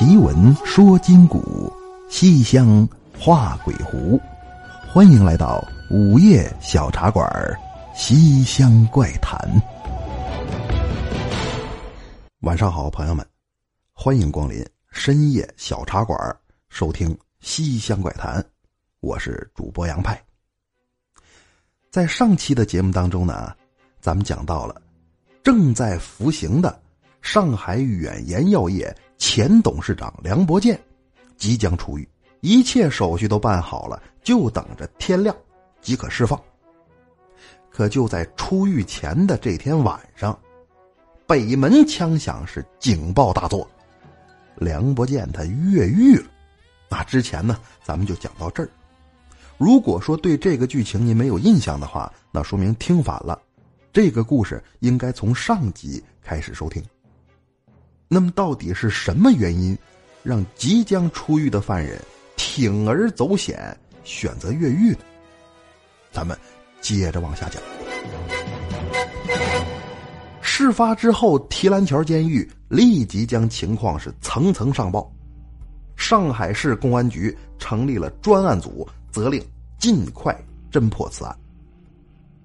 奇闻说今古，西厢画鬼狐。欢迎来到午夜小茶馆《西厢怪谈》。晚上好，朋友们，欢迎光临深夜小茶馆，收听《西厢怪谈》。我是主播杨派。在上期的节目当中呢，咱们讲到了正在服刑的上海远延药业。前董事长梁伯健即将出狱，一切手续都办好了，就等着天亮即可释放。可就在出狱前的这天晚上，北门枪响是警报大作，梁伯健他越狱了。那之前呢，咱们就讲到这儿。如果说对这个剧情您没有印象的话，那说明听反了。这个故事应该从上集开始收听。那么，到底是什么原因，让即将出狱的犯人铤而走险，选择越狱呢？咱们接着往下讲。事发之后，提篮桥监狱立即将情况是层层上报，上海市公安局成立了专案组，责令尽快侦破此案。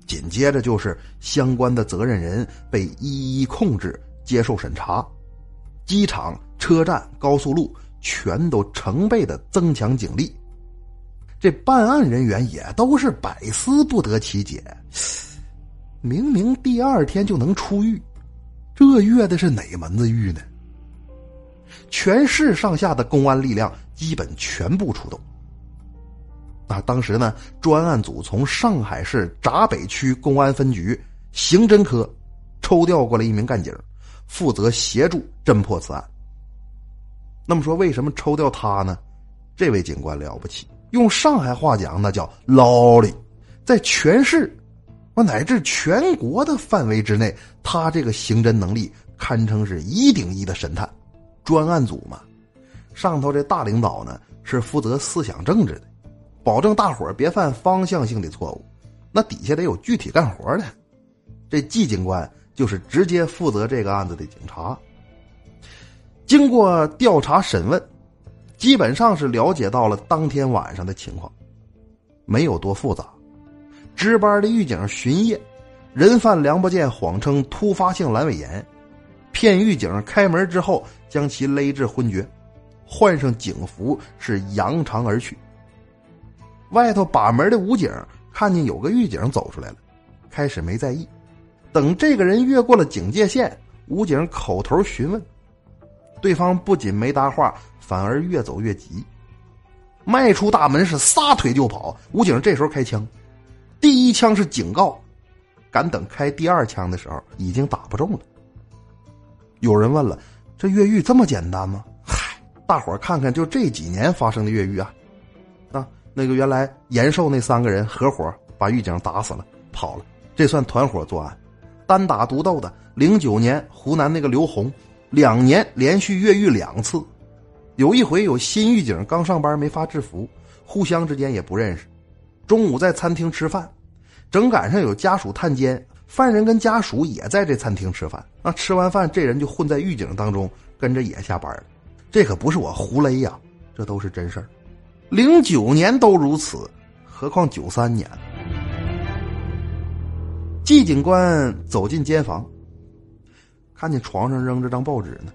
紧接着就是相关的责任人被一一控制，接受审查。机场、车站、高速路全都成倍的增强警力，这办案人员也都是百思不得其解。明明第二天就能出狱，这越的是哪门子狱呢？全市上下的公安力量基本全部出动。啊，当时呢，专案组从上海市闸北区公安分局刑侦科抽调过来一名干警。负责协助侦破此案。那么说，为什么抽调他呢？这位警官了不起，用上海话讲，那叫捞哩。在全市，我乃至全国的范围之内，他这个刑侦能力堪称是一顶一的神探。专案组嘛，上头这大领导呢是负责思想政治的，保证大伙儿别犯方向性的错误。那底下得有具体干活的，这季警官。就是直接负责这个案子的警察，经过调查审问，基本上是了解到了当天晚上的情况，没有多复杂。值班的狱警巡夜，人犯梁伯健谎称突发性阑尾炎，骗狱警开门之后将其勒至昏厥，换上警服是扬长而去。外头把门的武警看见有个狱警走出来了，开始没在意。等这个人越过了警戒线，武警口头询问，对方不仅没搭话，反而越走越急，迈出大门是撒腿就跑。武警这时候开枪，第一枪是警告，敢等开第二枪的时候，已经打不中了。有人问了：“这越狱这么简单吗？”嗨，大伙看看，就这几年发生的越狱啊，啊，那个原来延寿那三个人合伙把狱警打死了，跑了，这算团伙作案。单打独斗的，零九年湖南那个刘红，两年连续越狱两次。有一回有新狱警刚上班没发制服，互相之间也不认识。中午在餐厅吃饭，正赶上有家属探监，犯人跟家属也在这餐厅吃饭。那，吃完饭这人就混在狱警当中，跟着也下班了。这可不是我胡勒呀，这都是真事儿。零九年都如此，何况九三年？季警官走进监房，看见床上扔着张报纸呢，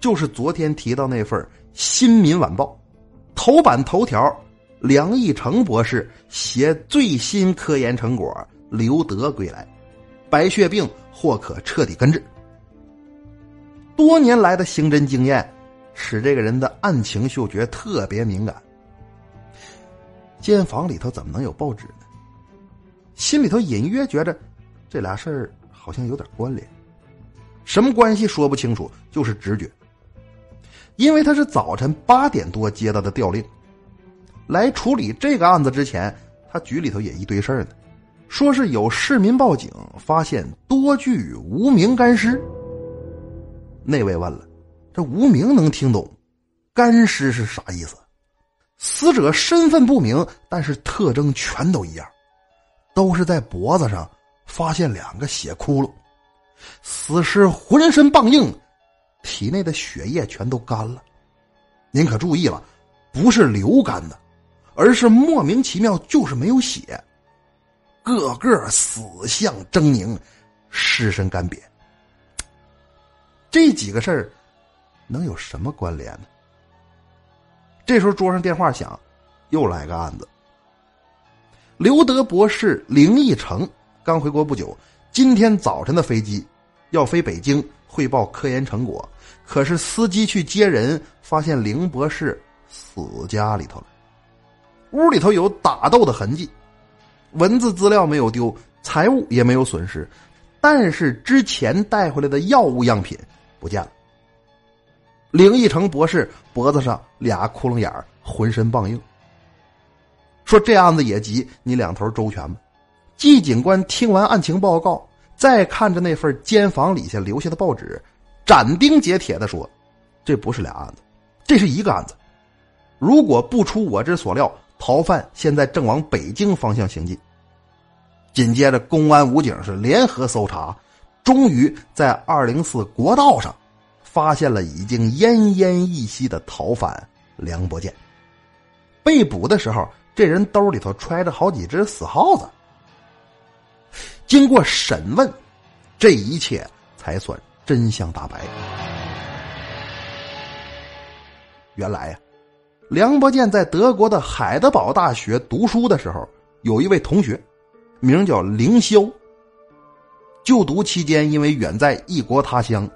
就是昨天提到那份《新民晚报》，头版头条，梁义成博士携最新科研成果留德归来，白血病或可彻底根治。多年来的刑侦经验，使这个人的案情嗅觉特别敏感。监房里头怎么能有报纸呢？心里头隐约觉着，这俩事儿好像有点关联，什么关系说不清楚，就是直觉。因为他是早晨八点多接到的调令，来处理这个案子之前，他局里头也一堆事儿呢，说是有市民报警发现多具无名干尸。那位问了，这无名能听懂，干尸是啥意思？死者身份不明，但是特征全都一样。都是在脖子上发现两个血窟窿，死尸浑身棒硬，体内的血液全都干了，您可注意了，不是流干的，而是莫名其妙就是没有血，个个死相狰狞，尸身干瘪。这几个事儿能有什么关联呢？这时候桌上电话响，又来个案子。刘德博士林义成刚回国不久，今天早晨的飞机要飞北京汇报科研成果，可是司机去接人，发现林博士死家里头了。屋里头有打斗的痕迹，文字资料没有丢，财物也没有损失，但是之前带回来的药物样品。不见了。林义成博士脖子上俩窟窿眼，浑身棒硬。说这案子也急，你两头周全吧。季警官听完案情报告，再看着那份监房里下留下的报纸，斩钉截铁的说：“这不是俩案子，这是一个案子。如果不出我之所料，逃犯现在正往北京方向行进。”紧接着，公安武警是联合搜查。终于在二零四国道上发现了已经奄奄一息的逃犯梁伯健。被捕的时候，这人兜里头揣着好几只死耗子。经过审问，这一切才算真相大白。原来呀，梁伯健在德国的海德堡大学读书的时候，有一位同学，名叫凌霄。就读期间，因为远在异国他乡，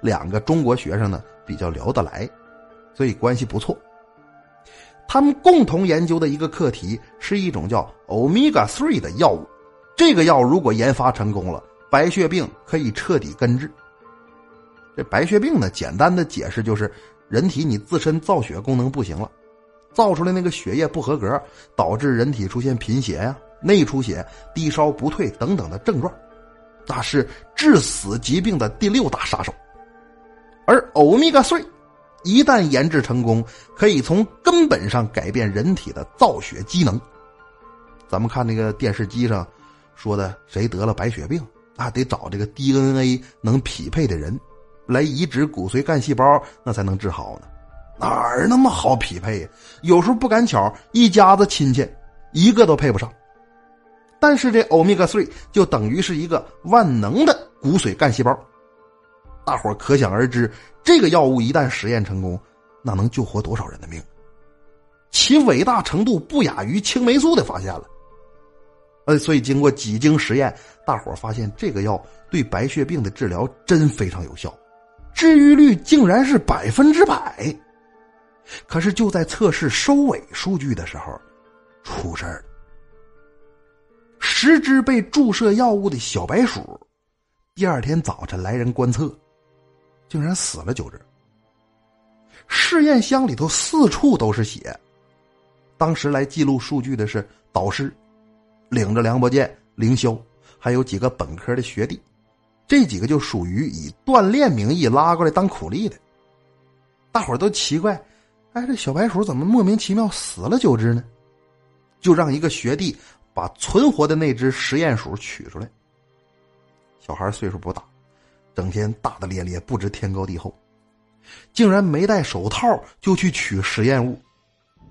两个中国学生呢比较聊得来，所以关系不错。他们共同研究的一个课题是一种叫欧米伽 three 的药物，这个药如果研发成功了，白血病可以彻底根治。这白血病呢，简单的解释就是人体你自身造血功能不行了，造出来那个血液不合格，导致人体出现贫血呀、内出血、低烧不退等等的症状。那是致死疾病的第六大杀手，而欧米伽 three 一旦研制成功，可以从根本上改变人体的造血机能。咱们看那个电视机上说的，谁得了白血病啊，得找这个 DNA 能匹配的人来移植骨髓干细胞，那才能治好呢。哪儿那么好匹配呀？有时候不赶巧，一家子亲戚一个都配不上。但是这欧米伽 three 就等于是一个万能的骨髓干细胞，大伙可想而知，这个药物一旦实验成功，那能救活多少人的命？其伟大程度不亚于青霉素的发现了。呃，所以经过几经实验，大伙发现这个药对白血病的治疗真非常有效，治愈率竟然是百分之百。可是就在测试收尾数据的时候，出事儿了。十只被注射药物的小白鼠，第二天早晨来人观测，竟然死了九只。试验箱里头四处都是血。当时来记录数据的是导师，领着梁伯健、凌霄，还有几个本科的学弟，这几个就属于以锻炼名义拉过来当苦力的。大伙都奇怪，哎，这小白鼠怎么莫名其妙死了九只呢？就让一个学弟。把存活的那只实验鼠取出来。小孩岁数不大，整天大大咧咧，不知天高地厚，竟然没戴手套就去取实验物，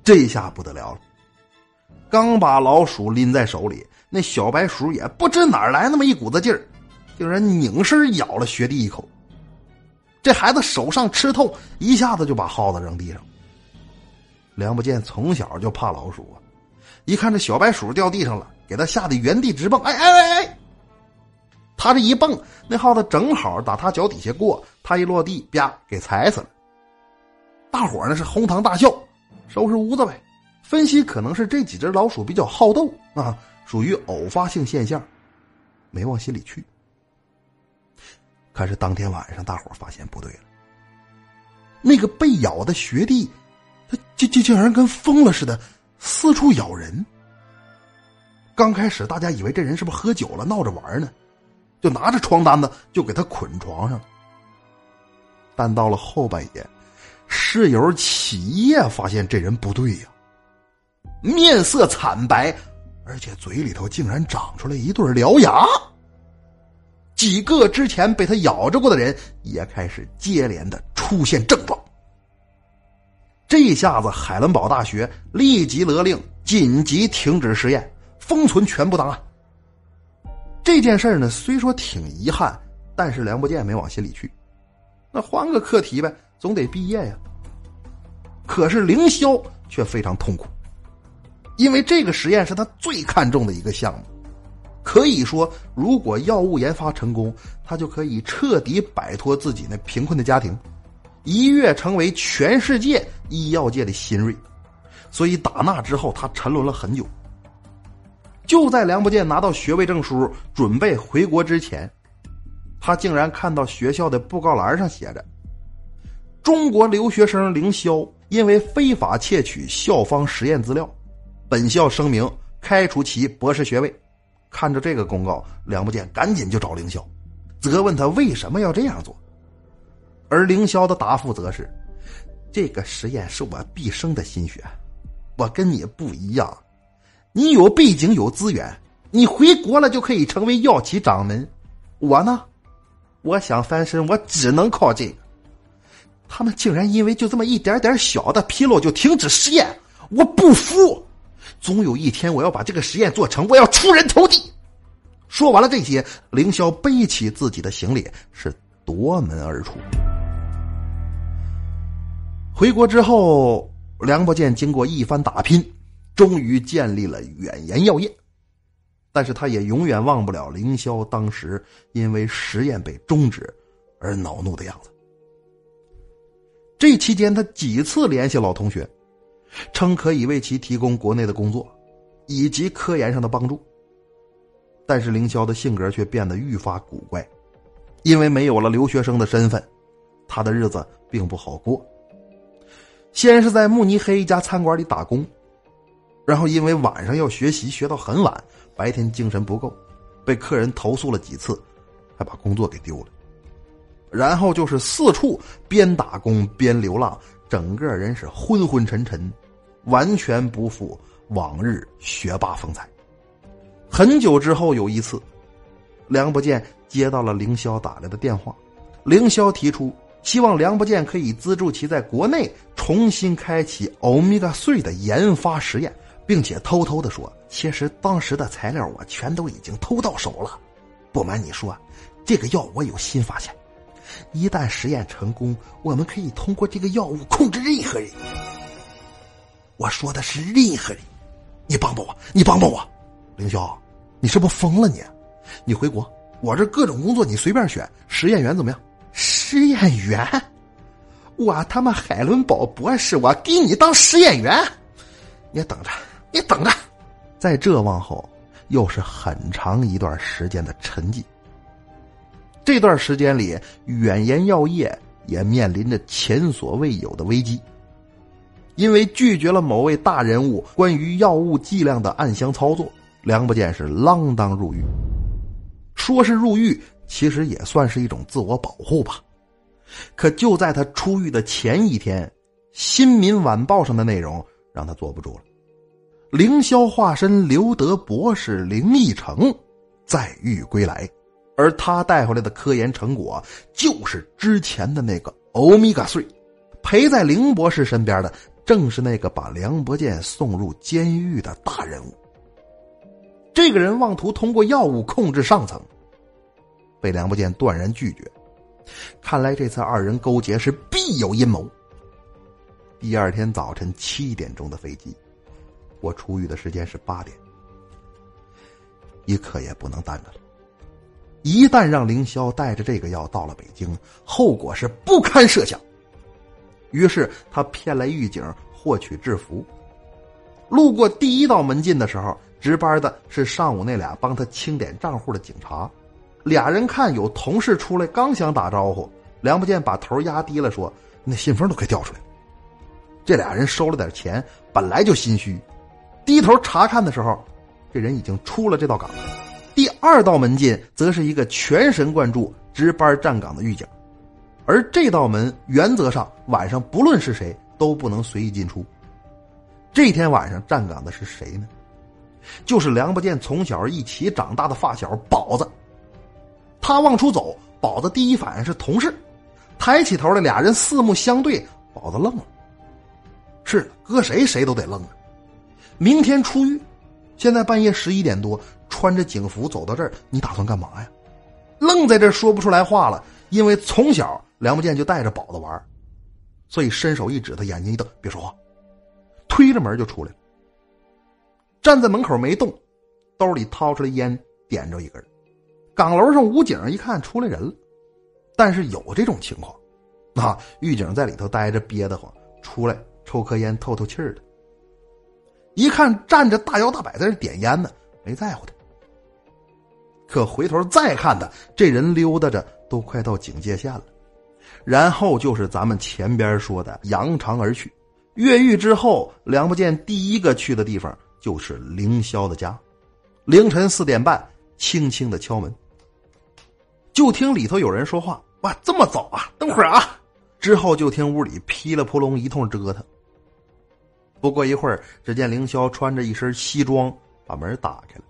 这下不得了了。刚把老鼠拎在手里，那小白鼠也不知哪来那么一股子劲儿，竟然拧身咬了学弟一口。这孩子手上吃痛，一下子就把耗子扔地上。梁不见从小就怕老鼠啊。一看这小白鼠掉地上了，给他吓得原地直蹦，哎哎哎哎！他这一蹦，那耗子正好打他脚底下过，他一落地，啪，给踩死了。大伙呢是哄堂大笑，收拾屋子呗。分析可能是这几只老鼠比较好斗啊，属于偶发性现象，没往心里去。可是当天晚上，大伙发现不对了，那个被咬的学弟，他竟竟竟然跟疯了似的。四处咬人。刚开始大家以为这人是不是喝酒了闹着玩呢，就拿着床单子就给他捆床上。但到了后半夜，室友起夜发现这人不对呀，面色惨白，而且嘴里头竟然长出来一对獠牙。几个之前被他咬着过的人也开始接连的出现症状。这下子海伦堡大学立即勒令紧急停止实验，封存全部档案。这件事呢，虽说挺遗憾，但是梁不见没往心里去。那换个课题呗，总得毕业呀。可是凌霄却非常痛苦，因为这个实验是他最看重的一个项目。可以说，如果药物研发成功，他就可以彻底摆脱自己那贫困的家庭，一跃成为全世界医药界的新锐。所以打那之后，他沉沦了很久。就在梁不见拿到学位证书，准备回国之前，他竟然看到学校的布告栏上写着：“中国留学生凌霄因为非法窃取校方实验资料，本校声明开除其博士学位。”看着这个公告，梁不见赶紧就找凌霄，责问他为什么要这样做。而凌霄的答复则是：“这个实验是我毕生的心血，我跟你不一样，你有背景有资源，你回国了就可以成为药企掌门。我呢，我想翻身，我只能靠这个。他们竟然因为就这么一点点小的纰漏就停止实验，我不服。”总有一天，我要把这个实验做成，我要出人头地。说完了这些，凌霄背起自己的行李，是夺门而出。回国之后，梁伯健经过一番打拼，终于建立了远研药业。但是，他也永远忘不了凌霄当时因为实验被终止而恼怒的样子。这期间，他几次联系老同学。称可以为其提供国内的工作，以及科研上的帮助。但是凌霄的性格却变得愈发古怪，因为没有了留学生的身份，他的日子并不好过。先是在慕尼黑一家餐馆里打工，然后因为晚上要学习，学到很晚，白天精神不够，被客人投诉了几次，还把工作给丢了。然后就是四处边打工边流浪，整个人是昏昏沉沉。完全不复往日学霸风采。很久之后，有一次，梁不见接到了凌霄打来的电话，凌霄提出希望梁不见可以资助其在国内重新开启欧米伽税的研发实验，并且偷偷的说，其实当时的材料我全都已经偷到手了。不瞒你说，这个药我有新发现，一旦实验成功，我们可以通过这个药物控制任何人。我说的是任何人，你帮帮我，你帮帮我，凌霄，你是不是疯了你？你回国，我这各种工作你随便选。实验员怎么样？实验员，我他妈海伦堡博士，我给你当实验员，你等着，你等着。在这往后，又是很长一段时间的沉寂。这段时间里，远言药业也面临着前所未有的危机。因为拒绝了某位大人物关于药物剂量的暗箱操作，梁不见是锒铛入狱。说是入狱，其实也算是一种自我保护吧。可就在他出狱的前一天，《新民晚报》上的内容让他坐不住了。凌霄化身刘德博士林义成在狱归来，而他带回来的科研成果就是之前的那个欧米伽碎。陪在凌博士身边的。正是那个把梁伯健送入监狱的大人物。这个人妄图通过药物控制上层，被梁伯健断然拒绝。看来这次二人勾结是必有阴谋。第二天早晨七点钟的飞机，我出狱的时间是八点，一刻也不能耽搁了。一旦让凌霄带着这个药到了北京，后果是不堪设想。于是他骗来狱警获取制服。路过第一道门禁的时候，值班的是上午那俩帮他清点账户的警察。俩人看有同事出来，刚想打招呼，梁不见把头压低了，说：“那信封都快掉出来了。”这俩人收了点钱，本来就心虚，低头查看的时候，这人已经出了这道岗。第二道门禁则是一个全神贯注值班站岗的狱警。而这道门原则上晚上不论是谁都不能随意进出。这天晚上站岗的是谁呢？就是梁不见从小一起长大的发小宝子。他往出走，宝子第一反应是同事，抬起头来，俩人四目相对，宝子愣了。是搁谁谁都得愣着。明天出狱，现在半夜十一点多，穿着警服走到这儿，你打算干嘛呀？愣在这说不出来话了，因为从小梁不见就带着宝子玩，所以伸手一指，他眼睛一瞪，别说话，推着门就出来了。站在门口没动，兜里掏出来烟，点着一根。岗楼上武警一看出来人了，但是有这种情况，啊，狱警在里头待着憋得慌，出来抽颗烟透透气儿的。一看站着大摇大摆在这点烟呢，没在乎他。可回头再看他，这人溜达着都快到警戒线了。然后就是咱们前边说的扬长而去。越狱之后，梁不见第一个去的地方就是凌霄的家。凌晨四点半，轻轻的敲门。就听里头有人说话：“哇，这么早啊？等会儿啊！”之后就听屋里噼里扑隆一通折腾。不过一会儿，只见凌霄穿着一身西装把门打开了，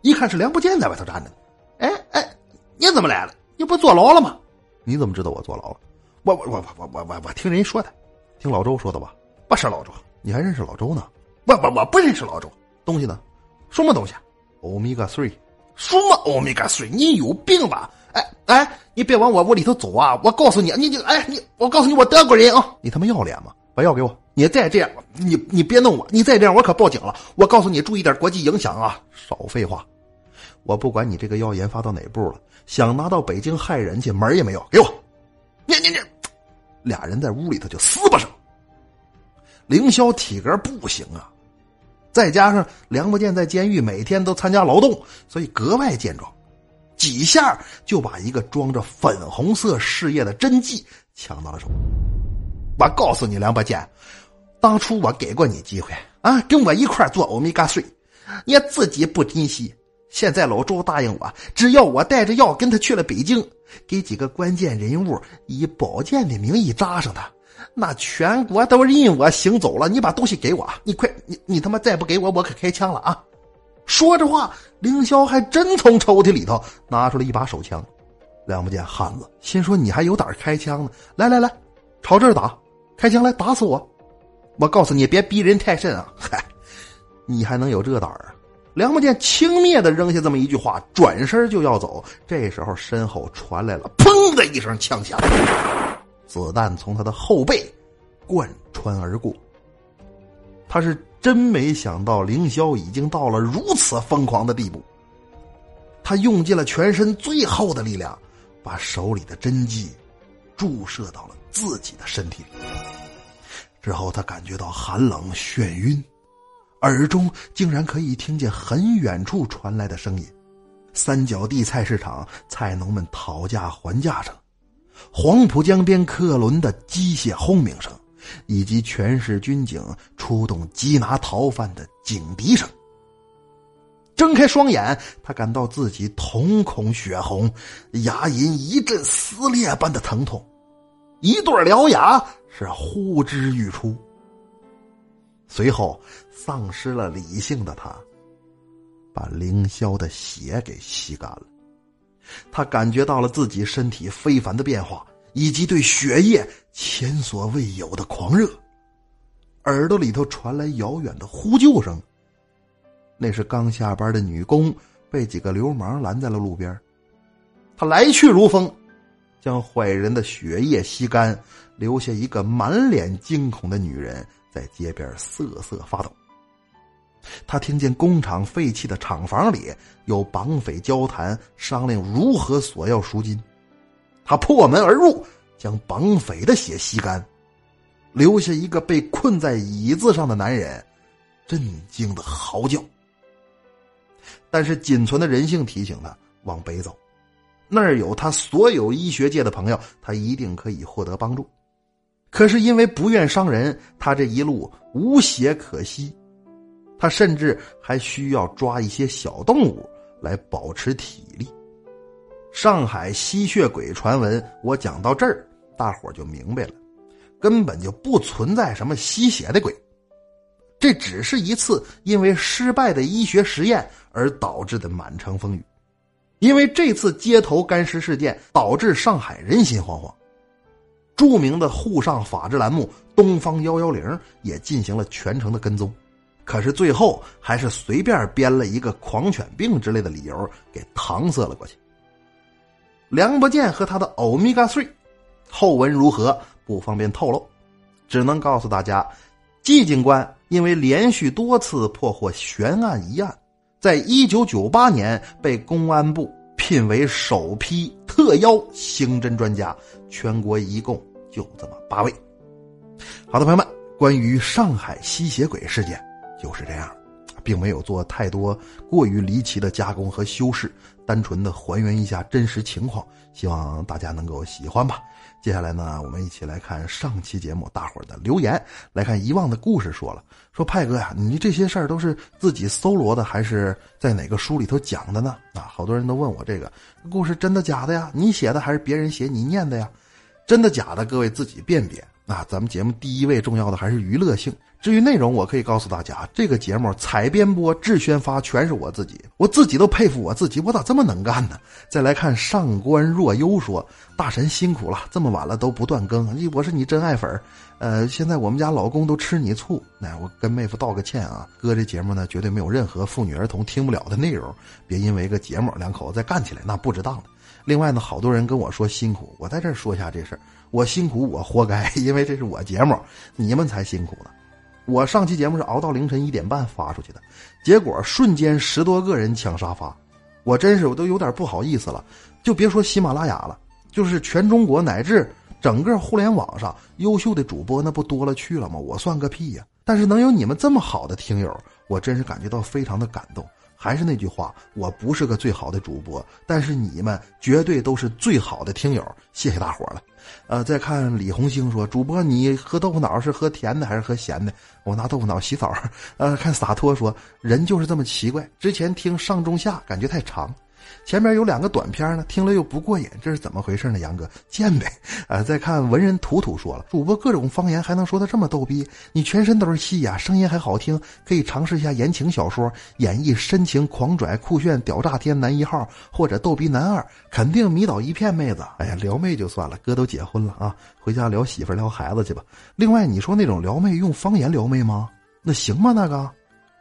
一看是梁不见在外头站着呢。哎哎，你怎么来了？你不坐牢了吗？你怎么知道我坐牢了？我我我我我我我听人说的，听老周说的吧？不是老周，你还认识老周呢？我我我不认识老周。东西呢？什么东西？欧米伽 three。什么欧米伽水？你有病吧？哎哎，你别往我屋里头走啊！我告诉你，你你哎你，我告诉你，我德国人啊！你他妈要脸吗？把药给我！你再这样，你你别弄我！你再这样，我可报警了！我告诉你，注意点国际影响啊！少废话！我不管你这个药研发到哪步了，想拿到北京害人去，门也没有！给我！你你你，俩人在屋里头就撕巴上。凌霄体格不行啊。再加上梁不见在监狱每天都参加劳动，所以格外健壮，几下就把一个装着粉红色事业的针剂抢到了手。我告诉你，梁伯健，当初我给过你机会啊，跟我一块做欧米伽税，你自己不珍惜。现在老周答应我，只要我带着药跟他去了北京，给几个关键人物以保健的名义扎上他。那全国都认我行走了，你把东西给我，你快，你你他妈再不给我，我可开枪了啊！说着话，凌霄还真从抽屉里头拿出了一把手枪。梁不见汉子心说：“你还有胆开枪呢？来来来，朝这儿打，开枪来打死我！我告诉你，别逼人太甚啊！嗨，你还能有这胆儿啊？”梁不见轻蔑的扔下这么一句话，转身就要走。这时候身后传来了“砰”的一声枪响。子弹从他的后背贯穿而过，他是真没想到凌霄已经到了如此疯狂的地步。他用尽了全身最后的力量，把手里的针剂注射到了自己的身体里。之后，他感觉到寒冷、眩晕，耳中竟然可以听见很远处传来的声音：三角地菜市场菜农们讨价还价声。黄浦江边客轮的机械轰鸣声，以及全市军警出动缉拿逃犯的警笛声。睁开双眼，他感到自己瞳孔血红，牙龈一阵撕裂般的疼痛，一对獠牙是呼之欲出。随后，丧失了理性的他，把凌霄的血给吸干了。他感觉到了自己身体非凡的变化，以及对血液前所未有的狂热。耳朵里头传来遥远的呼救声，那是刚下班的女工被几个流氓拦在了路边。他来去如风，将坏人的血液吸干，留下一个满脸惊恐的女人在街边瑟瑟发抖。他听见工厂废弃的厂房里有绑匪交谈，商量如何索要赎金。他破门而入，将绑匪的血吸干，留下一个被困在椅子上的男人，震惊的嚎叫。但是仅存的人性提醒他往北走，那儿有他所有医学界的朋友，他一定可以获得帮助。可是因为不愿伤人，他这一路无血可吸。他甚至还需要抓一些小动物来保持体力。上海吸血鬼传闻，我讲到这儿，大伙就明白了，根本就不存在什么吸血的鬼，这只是一次因为失败的医学实验而导致的满城风雨。因为这次街头干尸事件，导致上海人心惶惶，著名的沪上法制栏目《东方幺幺零》也进行了全程的跟踪，可是最后还是随便编了一个狂犬病之类的理由给搪塞了过去。梁伯健和他的欧米伽 three 后文如何不方便透露，只能告诉大家，季警官因为连续多次破获悬案一案，在一九九八年被公安部聘为首批特邀刑侦专家，全国一共。就这么八位，好的朋友们，关于上海吸血鬼事件就是这样，并没有做太多过于离奇的加工和修饰，单纯的还原一下真实情况，希望大家能够喜欢吧。接下来呢，我们一起来看上期节目大伙的留言，来看遗忘的故事。说了，说派哥呀，你这些事儿都是自己搜罗的，还是在哪个书里头讲的呢？啊，好多人都问我这个故事真的假的呀？你写的还是别人写你念的呀？真的假的？各位自己辨别啊！咱们节目第一位重要的还是娱乐性。至于内容，我可以告诉大家，这个节目采编播、制宣发全是我自己，我自己都佩服我自己，我咋这么能干呢？再来看上官若幽说：“大神辛苦了，这么晚了都不断更，你我是你真爱粉呃，现在我们家老公都吃你醋，那我跟妹夫道个歉啊！哥，这节目呢绝对没有任何妇女儿童听不了的内容，别因为个节目两口子再干起来，那不值当的。另外呢，好多人跟我说辛苦，我在这说一下这事儿。我辛苦，我活该，因为这是我节目，你们才辛苦呢。我上期节目是熬到凌晨一点半发出去的，结果瞬间十多个人抢沙发，我真是我都有点不好意思了。就别说喜马拉雅了，就是全中国乃至整个互联网上优秀的主播，那不多了去了吗？我算个屁呀！但是能有你们这么好的听友，我真是感觉到非常的感动。还是那句话，我不是个最好的主播，但是你们绝对都是最好的听友，谢谢大伙了。呃，再看李红星说，主播你喝豆腐脑是喝甜的还是喝咸的？我拿豆腐脑洗澡。呃，看洒脱说，人就是这么奇怪。之前听上中下感觉太长。前面有两个短片呢，听了又不过瘾，这是怎么回事呢？杨哥，贱呗！啊，再看文人图图说了，主播各种方言还能说的这么逗逼，你全身都是戏呀，声音还好听，可以尝试一下言情小说，演绎深情狂拽酷炫屌炸天男一号或者逗逼男二，肯定迷倒一片妹子。哎呀，撩妹就算了，哥都结婚了啊，回家撩媳妇撩孩子去吧。另外，你说那种撩妹用方言撩妹吗？那行吗？那个，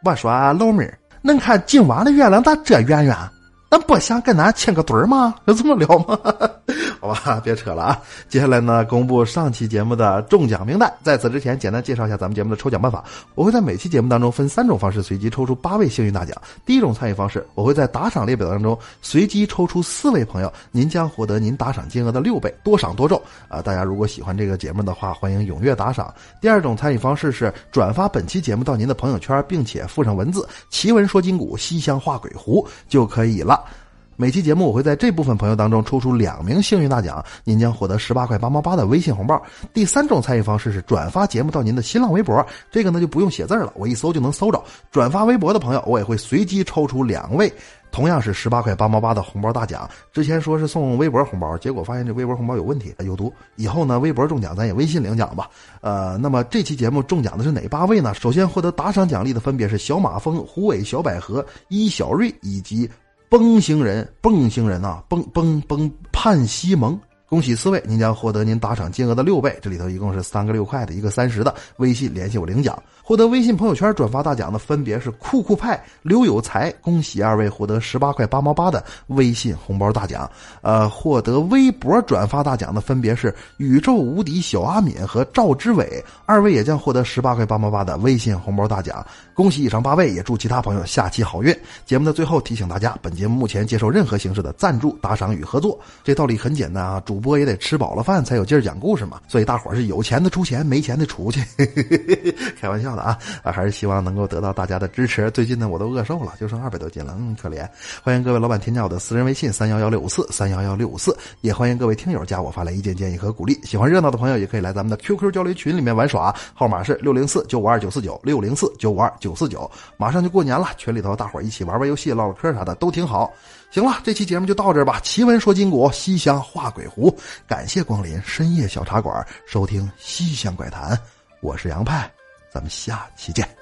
我说老妹儿，能看今晚的月亮咋这圆圆？那不想跟咱亲个嘴儿吗？就这么聊吗？好吧，别扯了啊！接下来呢，公布上期节目的中奖名单。在此之前，简单介绍一下咱们节目的抽奖办法。我会在每期节目当中分三种方式随机抽出八位幸运大奖。第一种参与方式，我会在打赏列表当中随机抽出四位朋友，您将获得您打赏金额的六倍，多赏多中啊！大家如果喜欢这个节目的话，欢迎踊跃打赏。第二种参与方式是转发本期节目到您的朋友圈，并且附上文字“奇闻说金谷，西乡画鬼狐”就可以了。每期节目我会在这部分朋友当中抽出两名幸运大奖，您将获得十八块八毛八的微信红包。第三种参与方式是转发节目到您的新浪微博，这个呢就不用写字了，我一搜就能搜着。转发微博的朋友，我也会随机抽出两位，同样是十八块八毛八的红包大奖。之前说是送微博红包，结果发现这微博红包有问题，有毒。以后呢，微博中奖咱也微信领奖吧。呃，那么这期节目中奖的是哪八位呢？首先获得打赏奖励的分别是小马蜂、胡伟、小百合、伊小瑞以及。崩星人，崩星人呐，崩崩崩！盼西蒙，恭喜四位，您将获得您打赏金额的六倍。这里头一共是三个六块的，一个三十的，微信联系我领奖。获得微信朋友圈转发大奖的分别是酷酷派、刘有才，恭喜二位获得十八块八毛八的微信红包大奖。呃，获得微博转发大奖的分别是宇宙无敌小阿敏和赵之伟，二位也将获得十八块八毛八的微信红包大奖。恭喜以上八位，也祝其他朋友下期好运。节目的最后提醒大家，本节目目前接受任何形式的赞助、打赏与合作。这道理很简单啊，主播也得吃饱了饭才有劲儿讲故事嘛。所以大伙儿是有钱的出钱，没钱的出去。开玩笑的。啊啊！还是希望能够得到大家的支持。最近呢，我都饿瘦了，就剩二百多斤了，嗯，可怜。欢迎各位老板添加我的私人微信三幺幺六五四三幺幺六五四，也欢迎各位听友加我发来意见建议和鼓励。喜欢热闹的朋友也可以来咱们的 QQ 交流群里面玩耍，号码是六零四九五二九四九六零四九五二九四九。马上就过年了，群里头大伙儿一起玩玩游戏、唠唠嗑啥的都挺好。行了，这期节目就到这儿吧。奇闻说金谷，西厢画鬼狐，感谢光临深夜小茶馆，收听西厢怪谈，我是杨派。咱们下期见。